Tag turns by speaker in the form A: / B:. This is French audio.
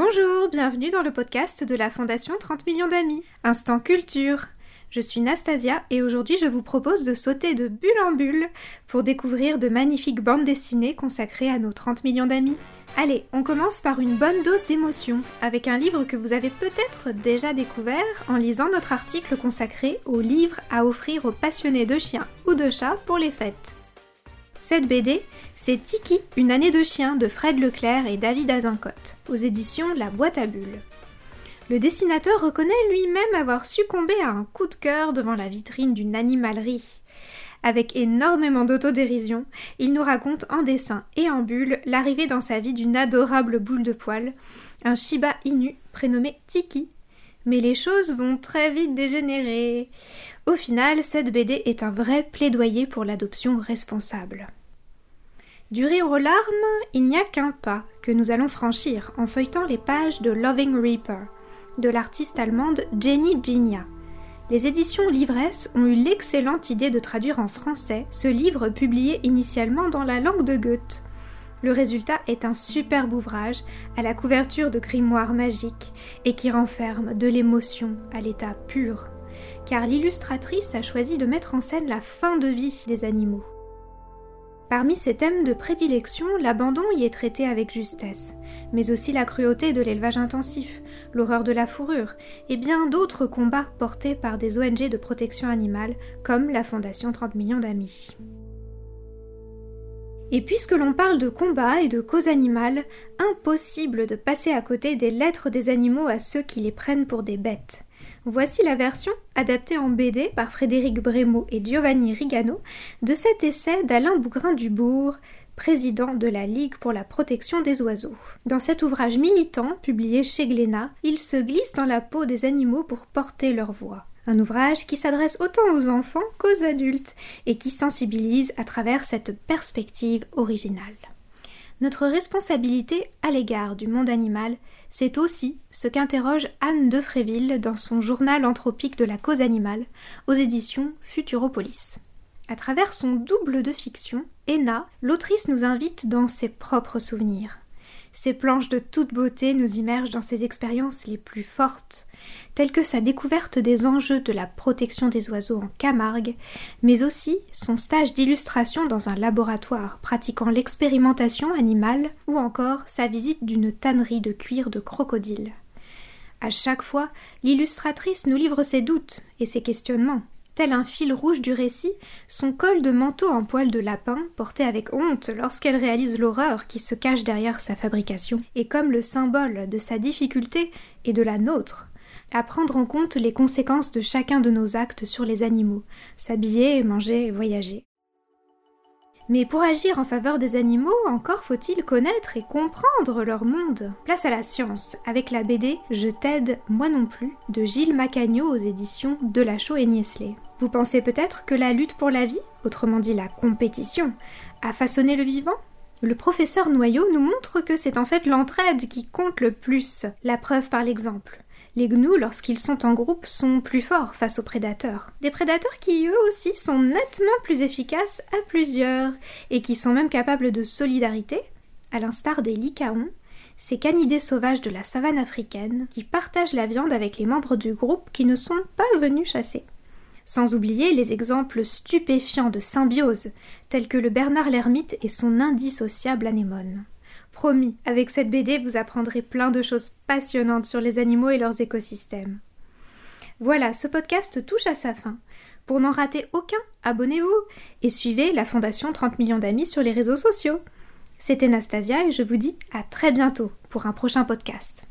A: Bonjour, bienvenue dans le podcast de la Fondation 30 millions d'amis. Instant culture. Je suis Nastasia et aujourd'hui je vous propose de sauter de bulle en bulle pour découvrir de magnifiques bandes dessinées consacrées à nos 30 millions d'amis. Allez, on commence par une bonne dose d'émotion avec un livre que vous avez peut-être déjà découvert en lisant notre article consacré aux livres à offrir aux passionnés de chiens ou de chats pour les fêtes. Cette BD, c'est Tiki, une année de chien de Fred Leclerc et David Azincote, aux éditions La Boîte à Bulles. Le dessinateur reconnaît lui-même avoir succombé à un coup de cœur devant la vitrine d'une animalerie. Avec énormément d'autodérision, il nous raconte en dessin et en bulle l'arrivée dans sa vie d'une adorable boule de poil, un Shiba Inu prénommé Tiki. Mais les choses vont très vite dégénérer. Au final, cette BD est un vrai plaidoyer pour l'adoption responsable. Du rire aux larmes, il n'y a qu'un pas que nous allons franchir en feuilletant les pages de Loving Reaper de l'artiste allemande Jenny Ginia. Les éditions Livresse ont eu l'excellente idée de traduire en français ce livre publié initialement dans la langue de Goethe. Le résultat est un superbe ouvrage à la couverture de grimoire magique et qui renferme de l'émotion à l'état pur, car l'illustratrice a choisi de mettre en scène la fin de vie des animaux. Parmi ses thèmes de prédilection, l'abandon y est traité avec justesse, mais aussi la cruauté de l'élevage intensif, l'horreur de la fourrure et bien d'autres combats portés par des ONG de protection animale comme la Fondation 30 millions d'amis. Et puisque l'on parle de combat et de cause animale, impossible de passer à côté des lettres des animaux à ceux qui les prennent pour des bêtes. Voici la version, adaptée en BD par Frédéric Brémaud et Giovanni Rigano, de cet essai d'Alain Bougrain-Dubourg, président de la Ligue pour la protection des oiseaux. Dans cet ouvrage militant, publié chez Glénat, il se glisse dans la peau des animaux pour porter leur voix. Un ouvrage qui s'adresse autant aux enfants qu'aux adultes et qui sensibilise à travers cette perspective originale. Notre responsabilité à l'égard du monde animal, c'est aussi ce qu'interroge Anne de Fréville dans son journal anthropique de la cause animale, aux éditions Futuropolis. À travers son double de fiction, Ena, l'autrice nous invite dans ses propres souvenirs. Ces planches de toute beauté nous immergent dans ses expériences les plus fortes, telles que sa découverte des enjeux de la protection des oiseaux en Camargue, mais aussi son stage d'illustration dans un laboratoire pratiquant l'expérimentation animale, ou encore sa visite d'une tannerie de cuir de crocodile. À chaque fois, l'illustratrice nous livre ses doutes et ses questionnements, tel un fil rouge du récit, son col de manteau en poil de lapin, porté avec honte lorsqu'elle réalise l'horreur qui se cache derrière sa fabrication, est comme le symbole de sa difficulté et de la nôtre à prendre en compte les conséquences de chacun de nos actes sur les animaux, s'habiller, manger, voyager. Mais pour agir en faveur des animaux, encore faut-il connaître et comprendre leur monde. Place à la science, avec la BD Je t'aide, moi non plus, de Gilles Macagno aux éditions Delachaux et Niesley. Vous pensez peut-être que la lutte pour la vie, autrement dit la compétition, a façonné le vivant? Le professeur Noyau nous montre que c'est en fait l'entraide qui compte le plus, la preuve par l'exemple. Les gnous, lorsqu'ils sont en groupe, sont plus forts face aux prédateurs. Des prédateurs qui, eux aussi, sont nettement plus efficaces à plusieurs, et qui sont même capables de solidarité, à l'instar des lycaons, ces canidés sauvages de la savane africaine, qui partagent la viande avec les membres du groupe qui ne sont pas venus chasser. Sans oublier les exemples stupéfiants de symbiose, tels que le Bernard l'ermite et son indissociable anémone. Promis, avec cette BD, vous apprendrez plein de choses passionnantes sur les animaux et leurs écosystèmes. Voilà, ce podcast touche à sa fin. Pour n'en rater aucun, abonnez-vous et suivez la Fondation 30 millions d'amis sur les réseaux sociaux. C'était Nastasia et je vous dis à très bientôt pour un prochain podcast.